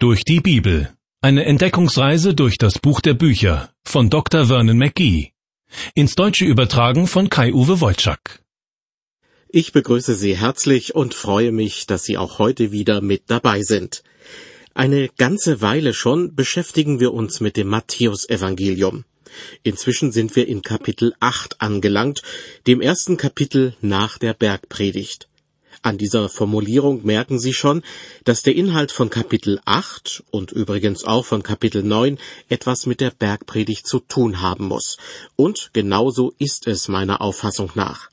Durch die Bibel. Eine Entdeckungsreise durch das Buch der Bücher von Dr. Vernon McGee. Ins Deutsche übertragen von Kai-Uwe Wolczak. Ich begrüße Sie herzlich und freue mich, dass Sie auch heute wieder mit dabei sind. Eine ganze Weile schon beschäftigen wir uns mit dem Matthäusevangelium. Inzwischen sind wir in Kapitel 8 angelangt, dem ersten Kapitel nach der Bergpredigt. An dieser Formulierung merken Sie schon, dass der Inhalt von Kapitel 8 und übrigens auch von Kapitel 9 etwas mit der Bergpredigt zu tun haben muss. Und genauso ist es meiner Auffassung nach.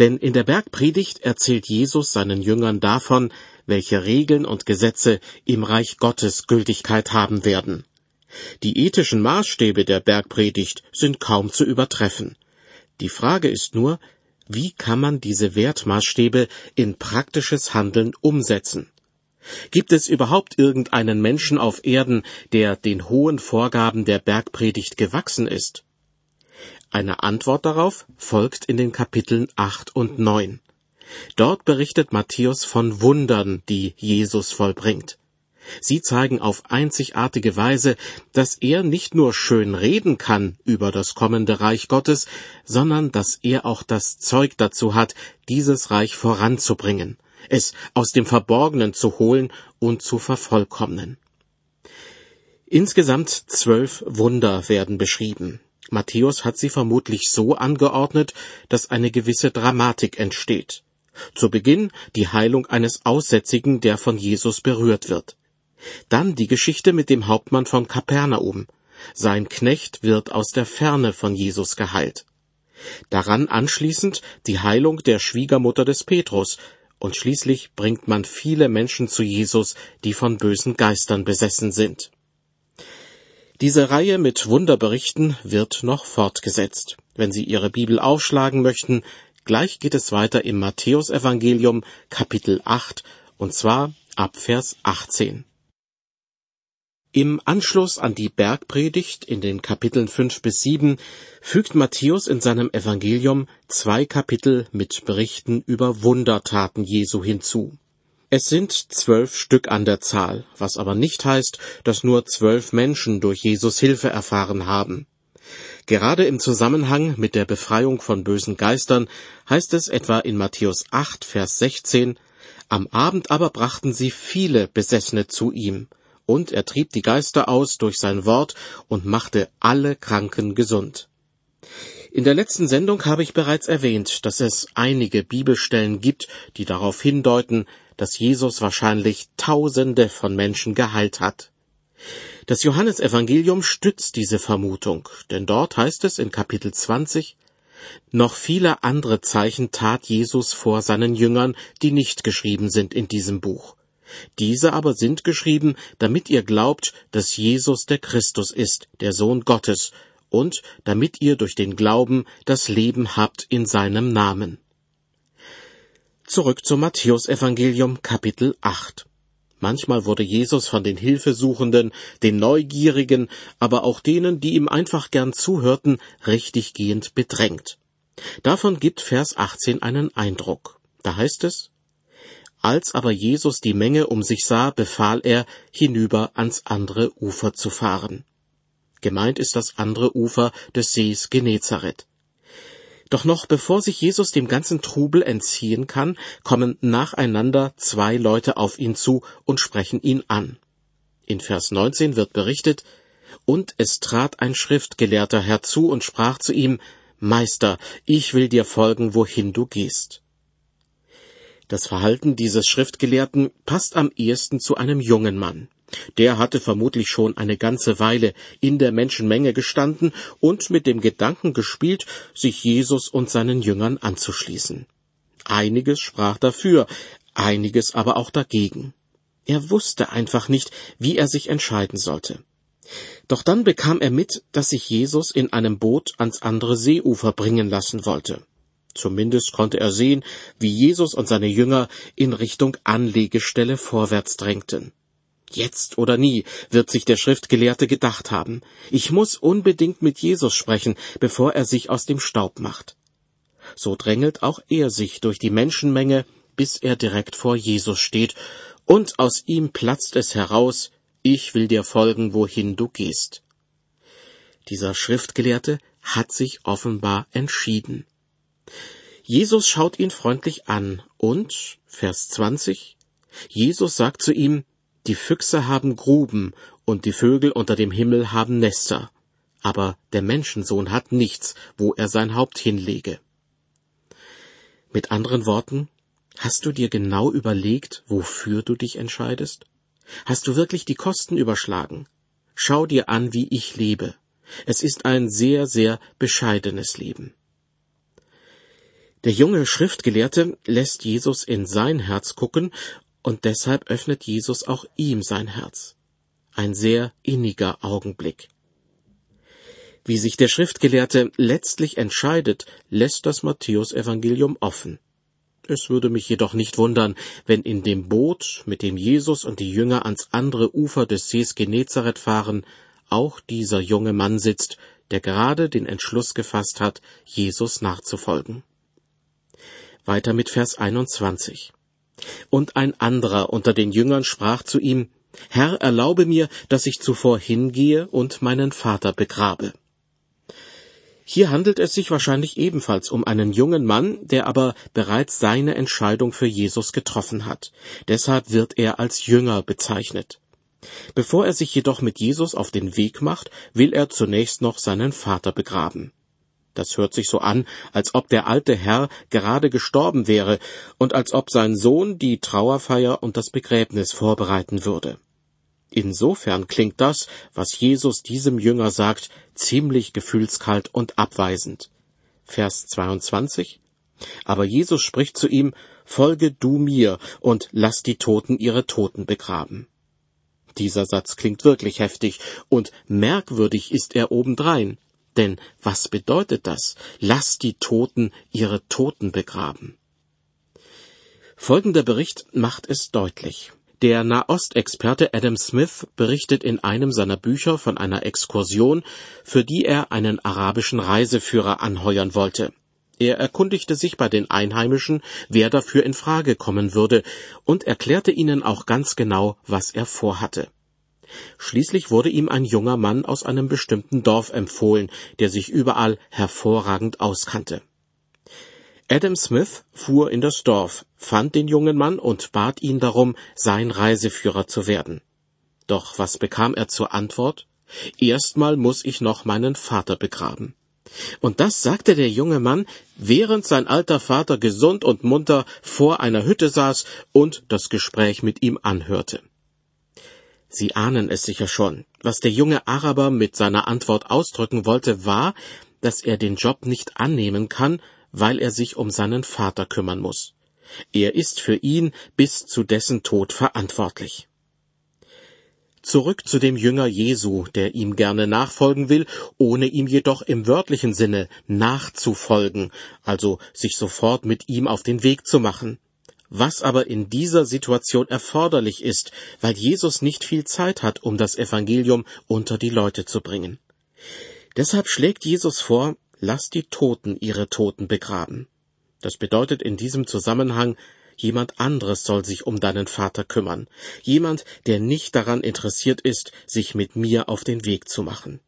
Denn in der Bergpredigt erzählt Jesus seinen Jüngern davon, welche Regeln und Gesetze im Reich Gottes Gültigkeit haben werden. Die ethischen Maßstäbe der Bergpredigt sind kaum zu übertreffen. Die Frage ist nur, wie kann man diese Wertmaßstäbe in praktisches Handeln umsetzen? Gibt es überhaupt irgendeinen Menschen auf Erden, der den hohen Vorgaben der Bergpredigt gewachsen ist? Eine Antwort darauf folgt in den Kapiteln 8 und 9. Dort berichtet Matthäus von Wundern, die Jesus vollbringt. Sie zeigen auf einzigartige Weise, dass er nicht nur schön reden kann über das kommende Reich Gottes, sondern dass er auch das Zeug dazu hat, dieses Reich voranzubringen, es aus dem Verborgenen zu holen und zu vervollkommnen. Insgesamt zwölf Wunder werden beschrieben. Matthäus hat sie vermutlich so angeordnet, dass eine gewisse Dramatik entsteht. Zu Beginn die Heilung eines Aussätzigen, der von Jesus berührt wird. Dann die Geschichte mit dem Hauptmann von Kapernaum. Sein Knecht wird aus der Ferne von Jesus geheilt. Daran anschließend die Heilung der Schwiegermutter des Petrus, und schließlich bringt man viele Menschen zu Jesus, die von bösen Geistern besessen sind. Diese Reihe mit Wunderberichten wird noch fortgesetzt. Wenn Sie Ihre Bibel aufschlagen möchten, gleich geht es weiter im Matthäusevangelium Kapitel 8, und zwar ab Vers 18. Im Anschluss an die Bergpredigt in den Kapiteln fünf bis sieben fügt Matthäus in seinem Evangelium zwei Kapitel mit Berichten über Wundertaten Jesu hinzu. Es sind zwölf Stück an der Zahl, was aber nicht heißt, dass nur zwölf Menschen durch Jesus Hilfe erfahren haben. Gerade im Zusammenhang mit der Befreiung von bösen Geistern heißt es etwa in Matthäus 8, Vers 16, Am Abend aber brachten sie viele Besessene zu ihm, und er trieb die Geister aus durch sein Wort und machte alle Kranken gesund. In der letzten Sendung habe ich bereits erwähnt, dass es einige Bibelstellen gibt, die darauf hindeuten, dass Jesus wahrscheinlich Tausende von Menschen geheilt hat. Das Johannesevangelium stützt diese Vermutung, denn dort heißt es in Kapitel 20, noch viele andere Zeichen tat Jesus vor seinen Jüngern, die nicht geschrieben sind in diesem Buch. Diese aber sind geschrieben, damit ihr glaubt, dass Jesus der Christus ist, der Sohn Gottes, und damit ihr durch den Glauben das Leben habt in seinem Namen. Zurück zum Matthäusevangelium Kapitel 8. Manchmal wurde Jesus von den Hilfesuchenden, den Neugierigen, aber auch denen, die ihm einfach gern zuhörten, richtiggehend bedrängt. Davon gibt Vers 18 einen Eindruck. Da heißt es, als aber Jesus die Menge um sich sah, befahl er, hinüber ans andere Ufer zu fahren. Gemeint ist das andere Ufer des Sees Genezareth. Doch noch bevor sich Jesus dem ganzen Trubel entziehen kann, kommen nacheinander zwei Leute auf ihn zu und sprechen ihn an. In Vers 19 wird berichtet, und es trat ein Schriftgelehrter herzu und sprach zu ihm, Meister, ich will dir folgen, wohin du gehst. Das Verhalten dieses Schriftgelehrten passt am ehesten zu einem jungen Mann. Der hatte vermutlich schon eine ganze Weile in der Menschenmenge gestanden und mit dem Gedanken gespielt, sich Jesus und seinen Jüngern anzuschließen. Einiges sprach dafür, einiges aber auch dagegen. Er wusste einfach nicht, wie er sich entscheiden sollte. Doch dann bekam er mit, dass sich Jesus in einem Boot ans andere Seeufer bringen lassen wollte. Zumindest konnte er sehen, wie Jesus und seine Jünger in Richtung Anlegestelle vorwärts drängten. Jetzt oder nie, wird sich der Schriftgelehrte gedacht haben. Ich muss unbedingt mit Jesus sprechen, bevor er sich aus dem Staub macht. So drängelt auch er sich durch die Menschenmenge, bis er direkt vor Jesus steht, und aus ihm platzt es heraus, ich will dir folgen, wohin du gehst. Dieser Schriftgelehrte hat sich offenbar entschieden. Jesus schaut ihn freundlich an und, Vers 20, Jesus sagt zu ihm, die Füchse haben Gruben und die Vögel unter dem Himmel haben Nester, aber der Menschensohn hat nichts, wo er sein Haupt hinlege. Mit anderen Worten, hast du dir genau überlegt, wofür du dich entscheidest? Hast du wirklich die Kosten überschlagen? Schau dir an, wie ich lebe. Es ist ein sehr, sehr bescheidenes Leben. Der junge Schriftgelehrte lässt Jesus in sein Herz gucken, und deshalb öffnet Jesus auch ihm sein Herz. Ein sehr inniger Augenblick. Wie sich der Schriftgelehrte letztlich entscheidet, lässt das Matthäusevangelium offen. Es würde mich jedoch nicht wundern, wenn in dem Boot, mit dem Jesus und die Jünger ans andere Ufer des Sees Genezareth fahren, auch dieser junge Mann sitzt, der gerade den Entschluss gefasst hat, Jesus nachzufolgen. Weiter mit Vers 21. Und ein anderer unter den Jüngern sprach zu ihm, Herr, erlaube mir, dass ich zuvor hingehe und meinen Vater begrabe. Hier handelt es sich wahrscheinlich ebenfalls um einen jungen Mann, der aber bereits seine Entscheidung für Jesus getroffen hat. Deshalb wird er als Jünger bezeichnet. Bevor er sich jedoch mit Jesus auf den Weg macht, will er zunächst noch seinen Vater begraben. Das hört sich so an, als ob der alte Herr gerade gestorben wäre und als ob sein Sohn die Trauerfeier und das Begräbnis vorbereiten würde. Insofern klingt das, was Jesus diesem Jünger sagt, ziemlich gefühlskalt und abweisend. Vers 22 Aber Jesus spricht zu ihm, Folge du mir und lass die Toten ihre Toten begraben. Dieser Satz klingt wirklich heftig und merkwürdig ist er obendrein. Denn was bedeutet das? Lass die Toten ihre Toten begraben. Folgender Bericht macht es deutlich. Der Nahostexperte Adam Smith berichtet in einem seiner Bücher von einer Exkursion, für die er einen arabischen Reiseführer anheuern wollte. Er erkundigte sich bei den Einheimischen, wer dafür in Frage kommen würde, und erklärte ihnen auch ganz genau, was er vorhatte. Schließlich wurde ihm ein junger Mann aus einem bestimmten Dorf empfohlen, der sich überall hervorragend auskannte. Adam Smith fuhr in das Dorf, fand den jungen Mann und bat ihn darum, sein Reiseführer zu werden. Doch was bekam er zur Antwort? Erstmal muss ich noch meinen Vater begraben. Und das sagte der junge Mann, während sein alter Vater gesund und munter vor einer Hütte saß und das Gespräch mit ihm anhörte. Sie ahnen es sicher schon. Was der junge Araber mit seiner Antwort ausdrücken wollte, war, dass er den Job nicht annehmen kann, weil er sich um seinen Vater kümmern muss. Er ist für ihn bis zu dessen Tod verantwortlich. Zurück zu dem Jünger Jesu, der ihm gerne nachfolgen will, ohne ihm jedoch im wörtlichen Sinne nachzufolgen, also sich sofort mit ihm auf den Weg zu machen. Was aber in dieser Situation erforderlich ist, weil Jesus nicht viel Zeit hat, um das Evangelium unter die Leute zu bringen. Deshalb schlägt Jesus vor, lasst die Toten ihre Toten begraben. Das bedeutet in diesem Zusammenhang, jemand anderes soll sich um deinen Vater kümmern, jemand, der nicht daran interessiert ist, sich mit mir auf den Weg zu machen.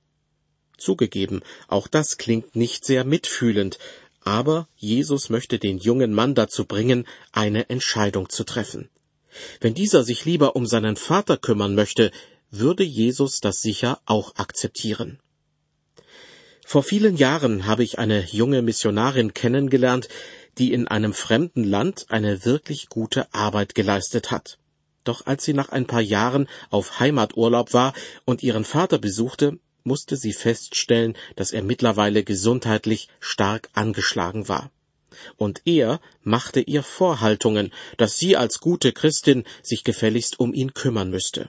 Zugegeben, auch das klingt nicht sehr mitfühlend, aber Jesus möchte den jungen Mann dazu bringen, eine Entscheidung zu treffen. Wenn dieser sich lieber um seinen Vater kümmern möchte, würde Jesus das sicher auch akzeptieren. Vor vielen Jahren habe ich eine junge Missionarin kennengelernt, die in einem fremden Land eine wirklich gute Arbeit geleistet hat. Doch als sie nach ein paar Jahren auf Heimaturlaub war und ihren Vater besuchte, musste sie feststellen, dass er mittlerweile gesundheitlich stark angeschlagen war. Und er machte ihr Vorhaltungen, dass sie als gute Christin sich gefälligst um ihn kümmern müsste.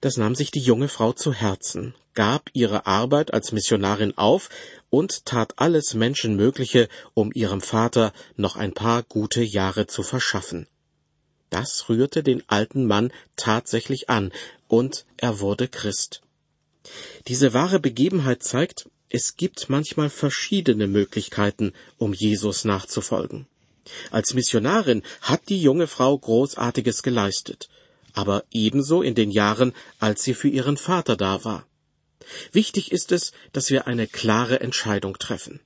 Das nahm sich die junge Frau zu Herzen, gab ihre Arbeit als Missionarin auf und tat alles Menschenmögliche, um ihrem Vater noch ein paar gute Jahre zu verschaffen. Das rührte den alten Mann tatsächlich an, und er wurde Christ. Diese wahre Begebenheit zeigt, es gibt manchmal verschiedene Möglichkeiten, um Jesus nachzufolgen. Als Missionarin hat die junge Frau Großartiges geleistet, aber ebenso in den Jahren, als sie für ihren Vater da war. Wichtig ist es, dass wir eine klare Entscheidung treffen.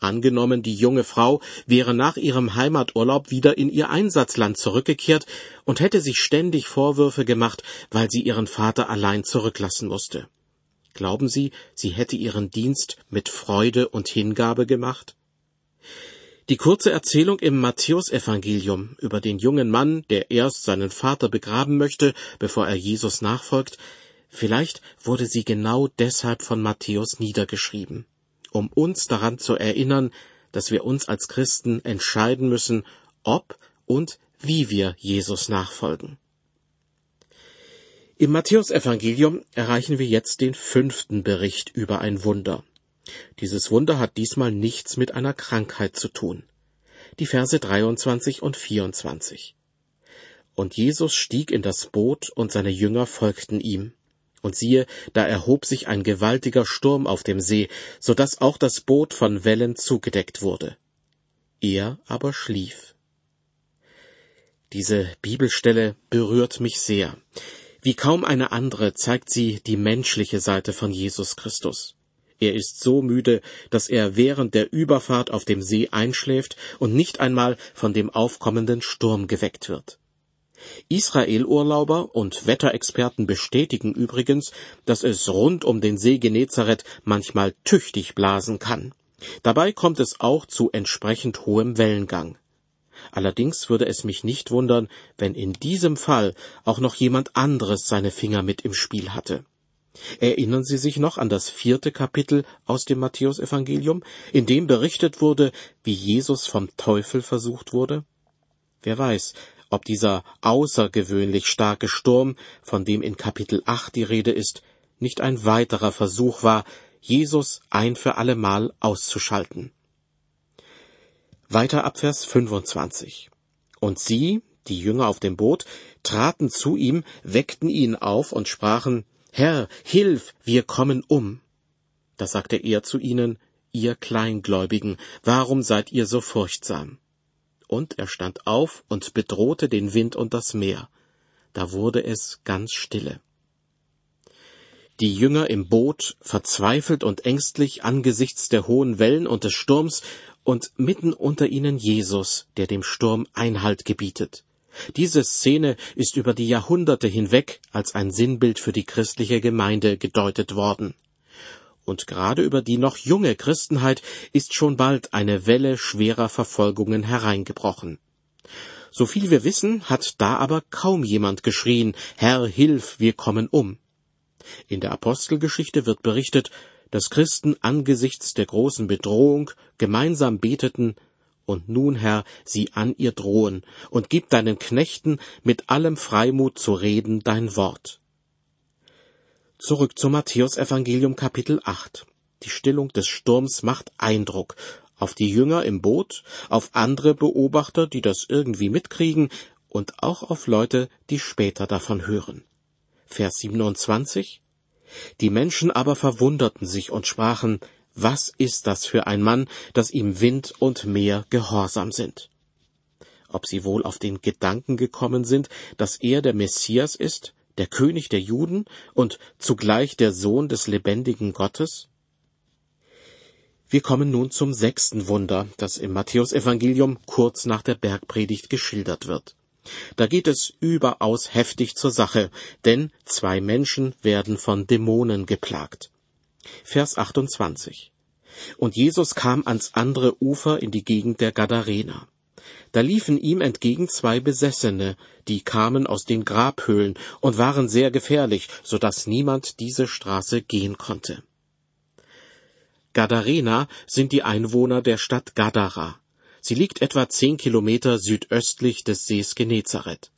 Angenommen, die junge Frau wäre nach ihrem Heimaturlaub wieder in ihr Einsatzland zurückgekehrt und hätte sich ständig Vorwürfe gemacht, weil sie ihren Vater allein zurücklassen musste. Glauben Sie, sie hätte ihren Dienst mit Freude und Hingabe gemacht? Die kurze Erzählung im Matthäusevangelium über den jungen Mann, der erst seinen Vater begraben möchte, bevor er Jesus nachfolgt, vielleicht wurde sie genau deshalb von Matthäus niedergeschrieben um uns daran zu erinnern, dass wir uns als Christen entscheiden müssen, ob und wie wir Jesus nachfolgen. Im Matthäusevangelium erreichen wir jetzt den fünften Bericht über ein Wunder. Dieses Wunder hat diesmal nichts mit einer Krankheit zu tun. Die Verse 23 und 24. Und Jesus stieg in das Boot und seine Jünger folgten ihm. Und siehe, da erhob sich ein gewaltiger Sturm auf dem See, so dass auch das Boot von Wellen zugedeckt wurde. Er aber schlief. Diese Bibelstelle berührt mich sehr. Wie kaum eine andere zeigt sie die menschliche Seite von Jesus Christus. Er ist so müde, dass er während der Überfahrt auf dem See einschläft und nicht einmal von dem aufkommenden Sturm geweckt wird. Israel-Urlauber und Wetterexperten bestätigen übrigens, dass es rund um den See Genezareth manchmal tüchtig blasen kann. Dabei kommt es auch zu entsprechend hohem Wellengang. Allerdings würde es mich nicht wundern, wenn in diesem Fall auch noch jemand anderes seine Finger mit im Spiel hatte. Erinnern Sie sich noch an das vierte Kapitel aus dem Matthäusevangelium, in dem berichtet wurde, wie Jesus vom Teufel versucht wurde? Wer weiß, ob dieser außergewöhnlich starke Sturm, von dem in Kapitel 8 die Rede ist, nicht ein weiterer Versuch war, Jesus ein für allemal auszuschalten. Weiter ab Vers 25. Und sie, die Jünger auf dem Boot, traten zu ihm, weckten ihn auf und sprachen, Herr, hilf, wir kommen um. Da sagte er zu ihnen, ihr Kleingläubigen, warum seid ihr so furchtsam? und er stand auf und bedrohte den Wind und das Meer. Da wurde es ganz stille. Die Jünger im Boot, verzweifelt und ängstlich angesichts der hohen Wellen und des Sturms, und mitten unter ihnen Jesus, der dem Sturm Einhalt gebietet. Diese Szene ist über die Jahrhunderte hinweg als ein Sinnbild für die christliche Gemeinde gedeutet worden und gerade über die noch junge Christenheit ist schon bald eine Welle schwerer Verfolgungen hereingebrochen. So viel wir wissen, hat da aber kaum jemand geschrien, Herr, hilf, wir kommen um. In der Apostelgeschichte wird berichtet, dass Christen angesichts der großen Bedrohung gemeinsam beteten, und nun, Herr, sie an ihr drohen, und gib deinen Knechten mit allem Freimut zu reden dein Wort. Zurück zum Matthäusevangelium Kapitel 8. Die Stillung des Sturms macht Eindruck auf die Jünger im Boot, auf andere Beobachter, die das irgendwie mitkriegen, und auch auf Leute, die später davon hören. Vers 27 Die Menschen aber verwunderten sich und sprachen, was ist das für ein Mann, dass ihm Wind und Meer gehorsam sind? Ob sie wohl auf den Gedanken gekommen sind, dass er der Messias ist, der König der Juden und zugleich der Sohn des lebendigen Gottes? Wir kommen nun zum sechsten Wunder, das im Matthäusevangelium kurz nach der Bergpredigt geschildert wird. Da geht es überaus heftig zur Sache, denn zwei Menschen werden von Dämonen geplagt. Vers 28. Und Jesus kam ans andere Ufer in die Gegend der Gadarener. Da liefen ihm entgegen zwei Besessene, die kamen aus den Grabhöhlen und waren sehr gefährlich, so dass niemand diese Straße gehen konnte. Gadarena sind die Einwohner der Stadt Gadara. Sie liegt etwa zehn Kilometer südöstlich des Sees Genezareth.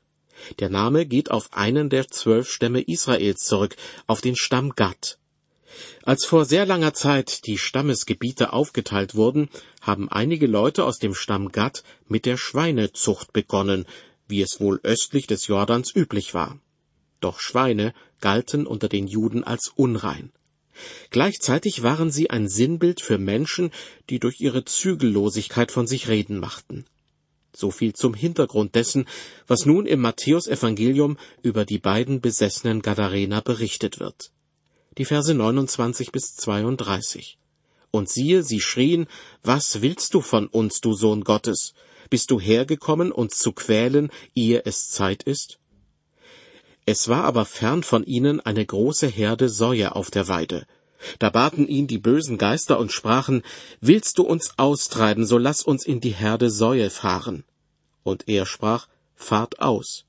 Der Name geht auf einen der zwölf Stämme Israels zurück, auf den Stamm Gad. Als vor sehr langer Zeit die Stammesgebiete aufgeteilt wurden, haben einige Leute aus dem Stamm Gad mit der Schweinezucht begonnen, wie es wohl östlich des Jordans üblich war. Doch Schweine galten unter den Juden als unrein. Gleichzeitig waren sie ein Sinnbild für Menschen, die durch ihre Zügellosigkeit von sich reden machten. So viel zum Hintergrund dessen, was nun im Matthäusevangelium über die beiden besessenen Gadarener berichtet wird. Die Verse 29 bis 32. Und siehe, sie schrien, Was willst du von uns, du Sohn Gottes? Bist du hergekommen, uns zu quälen, ehe es Zeit ist? Es war aber fern von ihnen eine große Herde Säue auf der Weide. Da baten ihn die bösen Geister und sprachen, Willst du uns austreiben, so lass uns in die Herde Säue fahren. Und er sprach, Fahrt aus.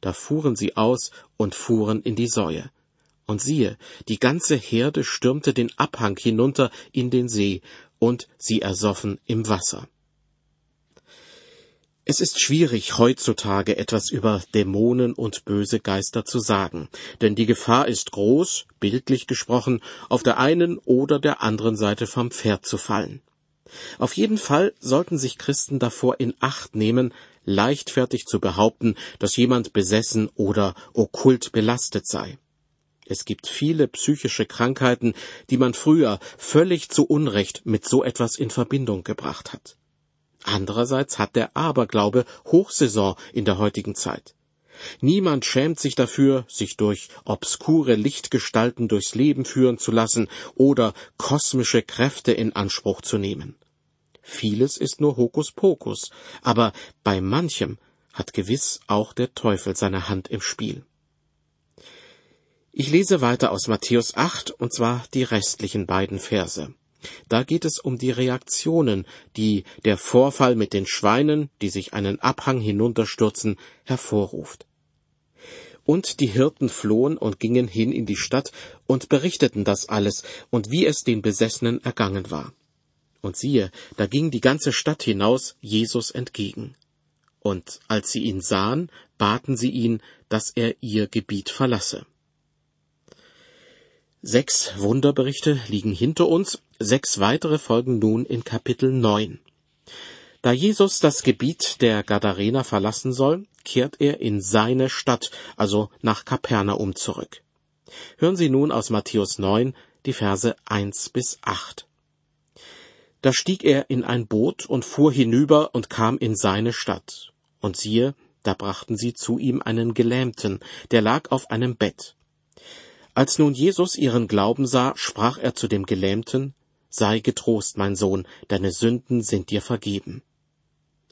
Da fuhren sie aus und fuhren in die Säue. Und siehe, die ganze Herde stürmte den Abhang hinunter in den See, und sie ersoffen im Wasser. Es ist schwierig, heutzutage etwas über Dämonen und böse Geister zu sagen, denn die Gefahr ist groß, bildlich gesprochen, auf der einen oder der anderen Seite vom Pferd zu fallen. Auf jeden Fall sollten sich Christen davor in Acht nehmen, leichtfertig zu behaupten, dass jemand besessen oder okkult belastet sei. Es gibt viele psychische Krankheiten, die man früher völlig zu Unrecht mit so etwas in Verbindung gebracht hat. Andererseits hat der Aberglaube Hochsaison in der heutigen Zeit. Niemand schämt sich dafür, sich durch obskure Lichtgestalten durchs Leben führen zu lassen oder kosmische Kräfte in Anspruch zu nehmen. Vieles ist nur Hokuspokus, aber bei manchem hat gewiss auch der Teufel seine Hand im Spiel. Ich lese weiter aus Matthäus 8, und zwar die restlichen beiden Verse. Da geht es um die Reaktionen, die der Vorfall mit den Schweinen, die sich einen Abhang hinunterstürzen, hervorruft. Und die Hirten flohen und gingen hin in die Stadt und berichteten das alles und wie es den Besessenen ergangen war. Und siehe, da ging die ganze Stadt hinaus Jesus entgegen. Und als sie ihn sahen, baten sie ihn, dass er ihr Gebiet verlasse. Sechs Wunderberichte liegen hinter uns, sechs weitere folgen nun in Kapitel 9. Da Jesus das Gebiet der Gadarener verlassen soll, kehrt er in seine Stadt, also nach Kapernaum zurück. Hören Sie nun aus Matthäus 9 die Verse 1 bis 8. Da stieg er in ein Boot und fuhr hinüber und kam in seine Stadt. Und siehe, da brachten sie zu ihm einen Gelähmten, der lag auf einem Bett. Als nun Jesus ihren Glauben sah, sprach er zu dem Gelähmten, Sei getrost, mein Sohn, deine Sünden sind dir vergeben.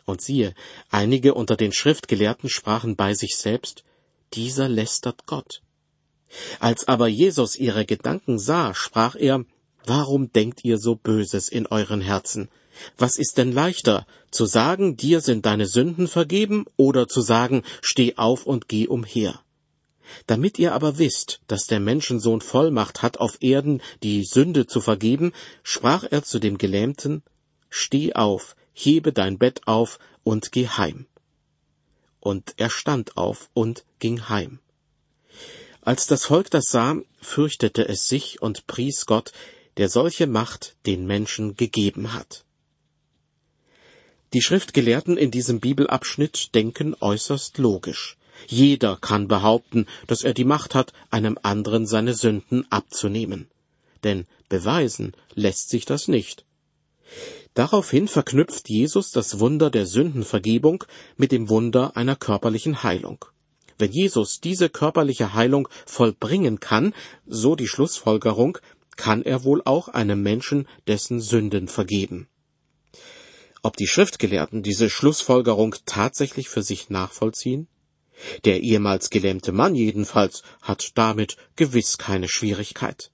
Und siehe, einige unter den Schriftgelehrten sprachen bei sich selbst, Dieser lästert Gott. Als aber Jesus ihre Gedanken sah, sprach er, Warum denkt ihr so Böses in euren Herzen? Was ist denn leichter, zu sagen, dir sind deine Sünden vergeben, oder zu sagen, steh auf und geh umher? Damit ihr aber wisst, dass der Menschensohn Vollmacht hat, auf Erden die Sünde zu vergeben, sprach er zu dem Gelähmten, Steh auf, hebe dein Bett auf und geh heim. Und er stand auf und ging heim. Als das Volk das sah, fürchtete es sich und pries Gott, der solche Macht den Menschen gegeben hat. Die Schriftgelehrten in diesem Bibelabschnitt denken äußerst logisch. Jeder kann behaupten, dass er die Macht hat, einem anderen seine Sünden abzunehmen. Denn beweisen lässt sich das nicht. Daraufhin verknüpft Jesus das Wunder der Sündenvergebung mit dem Wunder einer körperlichen Heilung. Wenn Jesus diese körperliche Heilung vollbringen kann, so die Schlussfolgerung, kann er wohl auch einem Menschen dessen Sünden vergeben. Ob die Schriftgelehrten diese Schlussfolgerung tatsächlich für sich nachvollziehen? Der ehemals gelähmte Mann jedenfalls hat damit gewiss keine Schwierigkeit.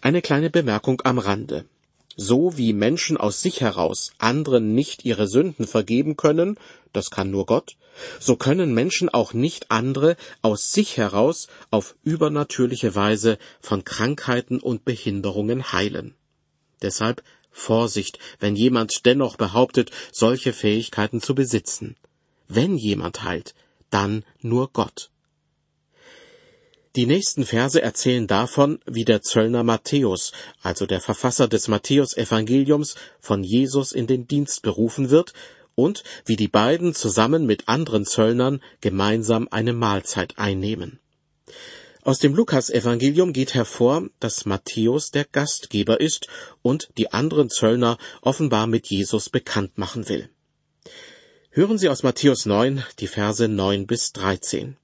Eine kleine Bemerkung am Rande. So wie Menschen aus sich heraus anderen nicht ihre Sünden vergeben können, das kann nur Gott, so können Menschen auch nicht andere aus sich heraus auf übernatürliche Weise von Krankheiten und Behinderungen heilen. Deshalb Vorsicht, wenn jemand dennoch behauptet, solche Fähigkeiten zu besitzen. Wenn jemand heilt, dann nur Gott. Die nächsten Verse erzählen davon, wie der Zöllner Matthäus, also der Verfasser des Matthäus-Evangeliums, von Jesus in den Dienst berufen wird und wie die beiden zusammen mit anderen Zöllnern gemeinsam eine Mahlzeit einnehmen. Aus dem Lukas-Evangelium geht hervor, dass Matthäus der Gastgeber ist und die anderen Zöllner offenbar mit Jesus bekannt machen will. Hören Sie aus Matthäus 9 die Verse 9 bis 13.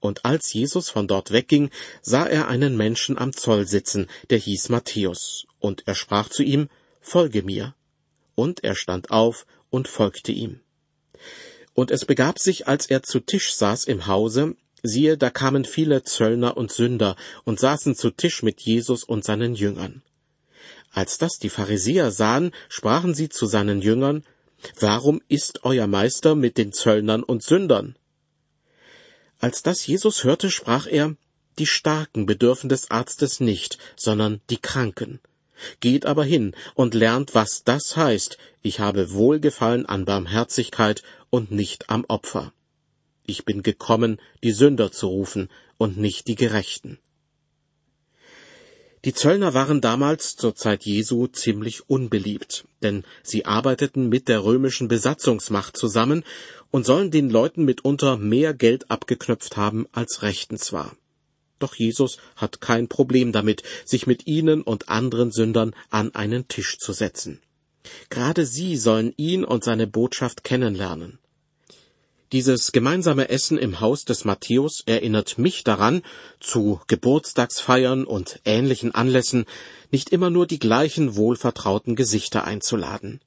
Und als Jesus von dort wegging, sah er einen Menschen am Zoll sitzen, der hieß Matthäus, und er sprach zu ihm, Folge mir. Und er stand auf und folgte ihm. Und es begab sich, als er zu Tisch saß im Hause, siehe, da kamen viele Zöllner und Sünder und saßen zu Tisch mit Jesus und seinen Jüngern. Als das die Pharisäer sahen, sprachen sie zu seinen Jüngern, Warum ist euer Meister mit den Zöllnern und Sündern? Als das Jesus hörte, sprach er, Die Starken bedürfen des Arztes nicht, sondern die Kranken. Geht aber hin und lernt, was das heißt, ich habe Wohlgefallen an Barmherzigkeit und nicht am Opfer. Ich bin gekommen, die Sünder zu rufen und nicht die Gerechten. Die Zöllner waren damals zur Zeit Jesu ziemlich unbeliebt, denn sie arbeiteten mit der römischen Besatzungsmacht zusammen und sollen den Leuten mitunter mehr Geld abgeknöpft haben, als rechtens war. Doch Jesus hat kein Problem damit, sich mit ihnen und anderen Sündern an einen Tisch zu setzen. Gerade sie sollen ihn und seine Botschaft kennenlernen. Dieses gemeinsame Essen im Haus des Matthäus erinnert mich daran, zu Geburtstagsfeiern und ähnlichen Anlässen nicht immer nur die gleichen wohlvertrauten Gesichter einzuladen.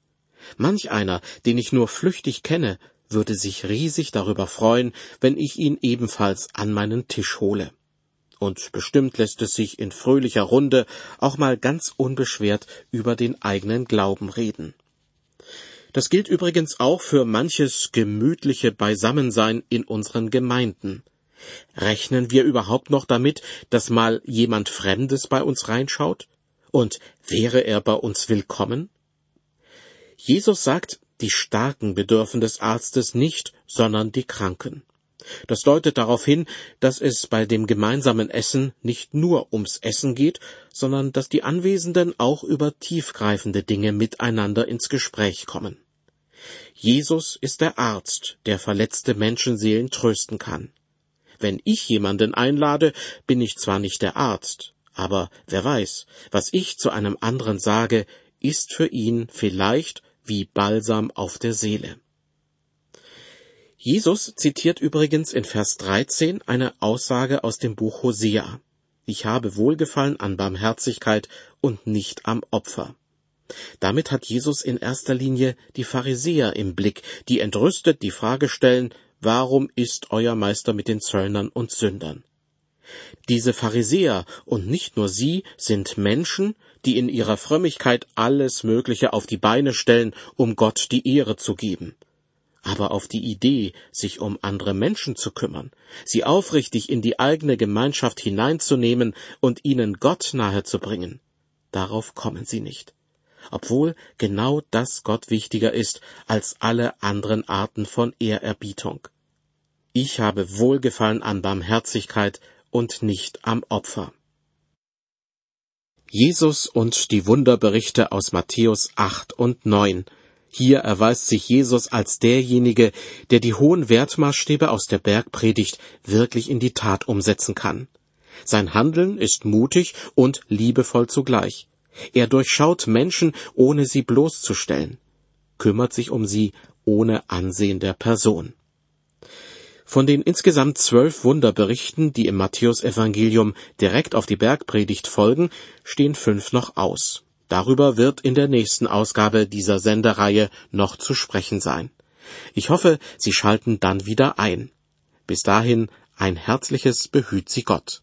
Manch einer, den ich nur flüchtig kenne, würde sich riesig darüber freuen, wenn ich ihn ebenfalls an meinen Tisch hole. Und bestimmt lässt es sich in fröhlicher Runde auch mal ganz unbeschwert über den eigenen Glauben reden. Das gilt übrigens auch für manches gemütliche Beisammensein in unseren Gemeinden. Rechnen wir überhaupt noch damit, dass mal jemand Fremdes bei uns reinschaut? Und wäre er bei uns willkommen? Jesus sagt, die Starken bedürfen des Arztes nicht, sondern die Kranken. Das deutet darauf hin, dass es bei dem gemeinsamen Essen nicht nur ums Essen geht, sondern dass die Anwesenden auch über tiefgreifende Dinge miteinander ins Gespräch kommen. Jesus ist der Arzt, der verletzte Menschenseelen trösten kann. Wenn ich jemanden einlade, bin ich zwar nicht der Arzt, aber wer weiß, was ich zu einem anderen sage, ist für ihn vielleicht wie Balsam auf der Seele. Jesus zitiert übrigens in Vers 13 eine Aussage aus dem Buch Hosea. Ich habe Wohlgefallen an Barmherzigkeit und nicht am Opfer. Damit hat Jesus in erster Linie die Pharisäer im Blick, die entrüstet die Frage stellen, warum ist euer Meister mit den Zöllnern und Sündern? Diese Pharisäer und nicht nur sie sind Menschen, die in ihrer Frömmigkeit alles Mögliche auf die Beine stellen, um Gott die Ehre zu geben aber auf die Idee, sich um andere Menschen zu kümmern, sie aufrichtig in die eigene Gemeinschaft hineinzunehmen und ihnen Gott nahezubringen, darauf kommen sie nicht. Obwohl genau das Gott wichtiger ist als alle anderen Arten von Ehrerbietung. Ich habe Wohlgefallen an Barmherzigkeit und nicht am Opfer. Jesus und die Wunderberichte aus Matthäus 8 und 9 hier erweist sich Jesus als derjenige, der die hohen Wertmaßstäbe aus der Bergpredigt wirklich in die Tat umsetzen kann. Sein Handeln ist mutig und liebevoll zugleich. Er durchschaut Menschen, ohne sie bloßzustellen, kümmert sich um sie ohne Ansehen der Person. Von den insgesamt zwölf Wunderberichten, die im Matthäusevangelium direkt auf die Bergpredigt folgen, stehen fünf noch aus. Darüber wird in der nächsten Ausgabe dieser Sendereihe noch zu sprechen sein. Ich hoffe, Sie schalten dann wieder ein. Bis dahin ein herzliches Behüt Sie Gott.